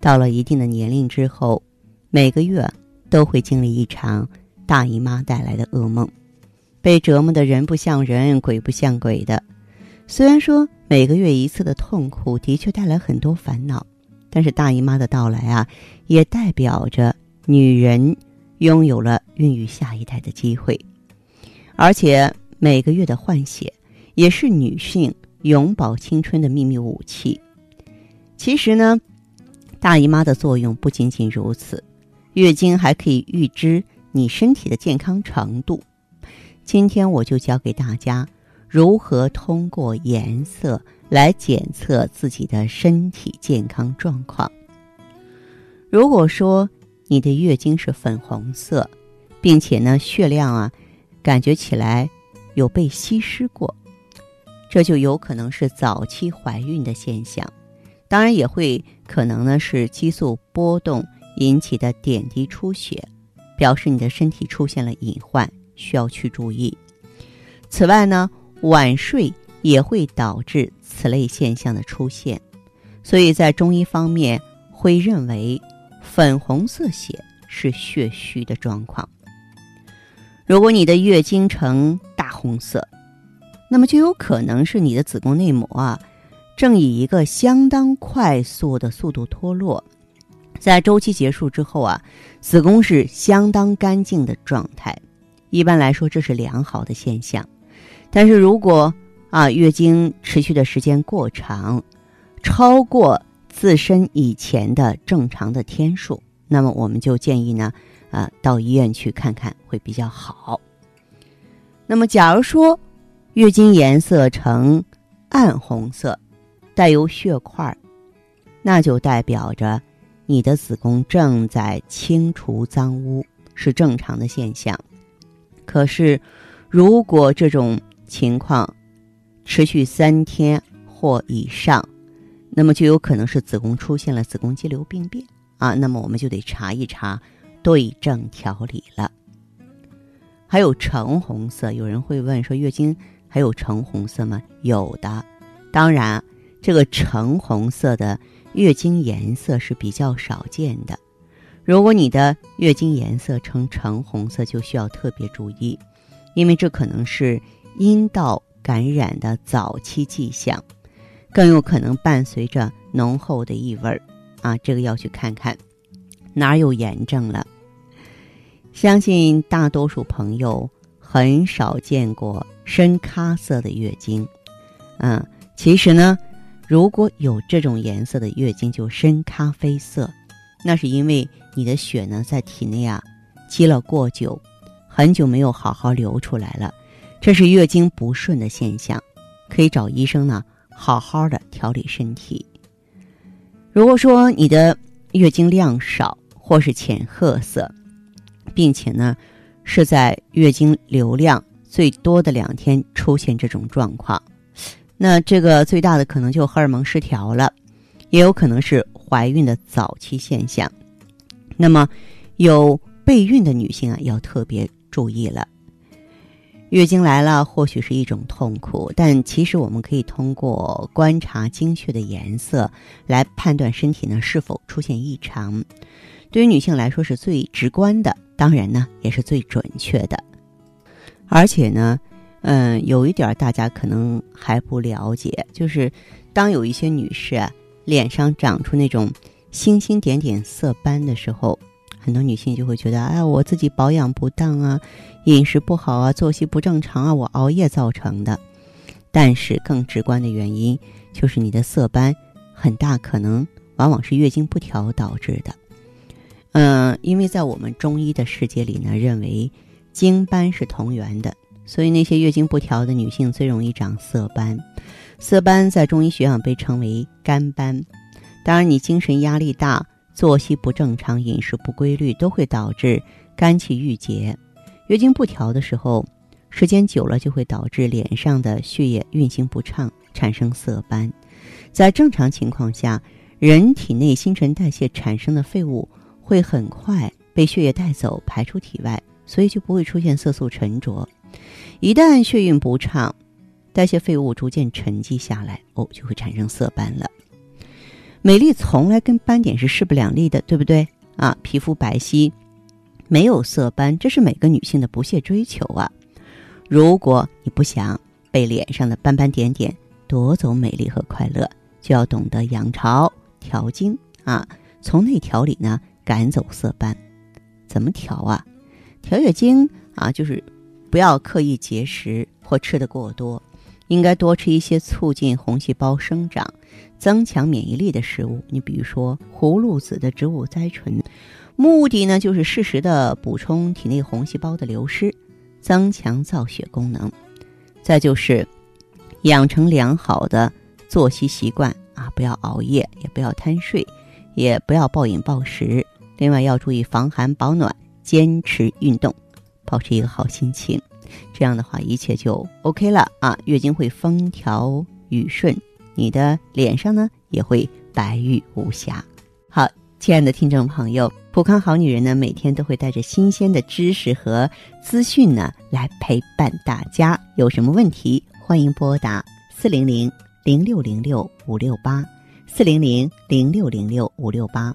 到了一定的年龄之后，每个月都会经历一场大姨妈带来的噩梦，被折磨的人不像人，鬼不像鬼的。虽然说每个月一次的痛苦的确带来很多烦恼，但是大姨妈的到来啊，也代表着女人拥有了孕育下一代的机会，而且每个月的换血也是女性永葆青春的秘密武器。其实呢。大姨妈的作用不仅仅如此，月经还可以预知你身体的健康程度。今天我就教给大家如何通过颜色来检测自己的身体健康状况。如果说你的月经是粉红色，并且呢血量啊感觉起来有被稀释过，这就有可能是早期怀孕的现象。当然也会可能呢是激素波动引起的点滴出血，表示你的身体出现了隐患，需要去注意。此外呢，晚睡也会导致此类现象的出现，所以在中医方面会认为粉红色血是血虚的状况。如果你的月经呈大红色，那么就有可能是你的子宫内膜啊。正以一个相当快速的速度脱落，在周期结束之后啊，子宫是相当干净的状态。一般来说，这是良好的现象。但是如果啊月经持续的时间过长，超过自身以前的正常的天数，那么我们就建议呢，啊到医院去看看会比较好。那么，假如说月经颜色呈暗红色。带有血块，那就代表着你的子宫正在清除脏污，是正常的现象。可是，如果这种情况持续三天或以上，那么就有可能是子宫出现了子宫肌瘤病变啊。那么我们就得查一查，对症调理了。还有橙红色，有人会问说，月经还有橙红色吗？有的，当然。这个橙红色的月经颜色是比较少见的，如果你的月经颜色呈橙红色，就需要特别注意，因为这可能是阴道感染的早期迹象，更有可能伴随着浓厚的异味儿啊，这个要去看看哪儿有炎症了。相信大多数朋友很少见过深咖色的月经，嗯，其实呢。如果有这种颜色的月经，就深咖啡色，那是因为你的血呢在体内啊积了过久，很久没有好好流出来了，这是月经不顺的现象，可以找医生呢好好的调理身体。如果说你的月经量少或是浅褐色，并且呢是在月经流量最多的两天出现这种状况。那这个最大的可能就荷尔蒙失调了，也有可能是怀孕的早期现象。那么，有备孕的女性啊，要特别注意了。月经来了，或许是一种痛苦，但其实我们可以通过观察经血的颜色来判断身体呢是否出现异常。对于女性来说是最直观的，当然呢也是最准确的，而且呢。嗯，有一点大家可能还不了解，就是当有一些女士啊脸上长出那种星星点点色斑的时候，很多女性就会觉得，哎，我自己保养不当啊，饮食不好啊，作息不正常啊，我熬夜造成的。但是更直观的原因就是你的色斑很大可能往往是月经不调导致的。嗯，因为在我们中医的世界里呢，认为经斑是同源的。所以那些月经不调的女性最容易长色斑，色斑在中医学上被称为肝斑。当然，你精神压力大、作息不正常、饮食不规律，都会导致肝气郁结。月经不调的时候，时间久了就会导致脸上的血液运行不畅，产生色斑。在正常情况下，人体内新陈代谢产生的废物会很快被血液带走，排出体外，所以就不会出现色素沉着。一旦血运不畅，代谢废物逐渐沉积下来，哦，就会产生色斑了。美丽从来跟斑点是势不两立的，对不对啊？皮肤白皙，没有色斑，这是每个女性的不懈追求啊。如果你不想被脸上的斑斑点点夺走美丽和快乐，就要懂得养巢调经啊，从内调理呢，赶走色斑。怎么调啊？调月经啊，就是不要刻意节食或吃的过多。应该多吃一些促进红细胞生长、增强免疫力的食物。你比如说葫芦籽的植物甾醇，目的呢就是适时的补充体内红细胞的流失，增强造血功能。再就是养成良好的作息习惯啊，不要熬夜，也不要贪睡，也不要暴饮暴食。另外要注意防寒保暖，坚持运动，保持一个好心情。这样的话，一切就 OK 了啊！月经会风调雨顺，你的脸上呢也会白玉无瑕。好，亲爱的听众朋友，普康好女人呢每天都会带着新鲜的知识和资讯呢来陪伴大家。有什么问题，欢迎拨打四零零零六零六五六八四零零零六零六五六八，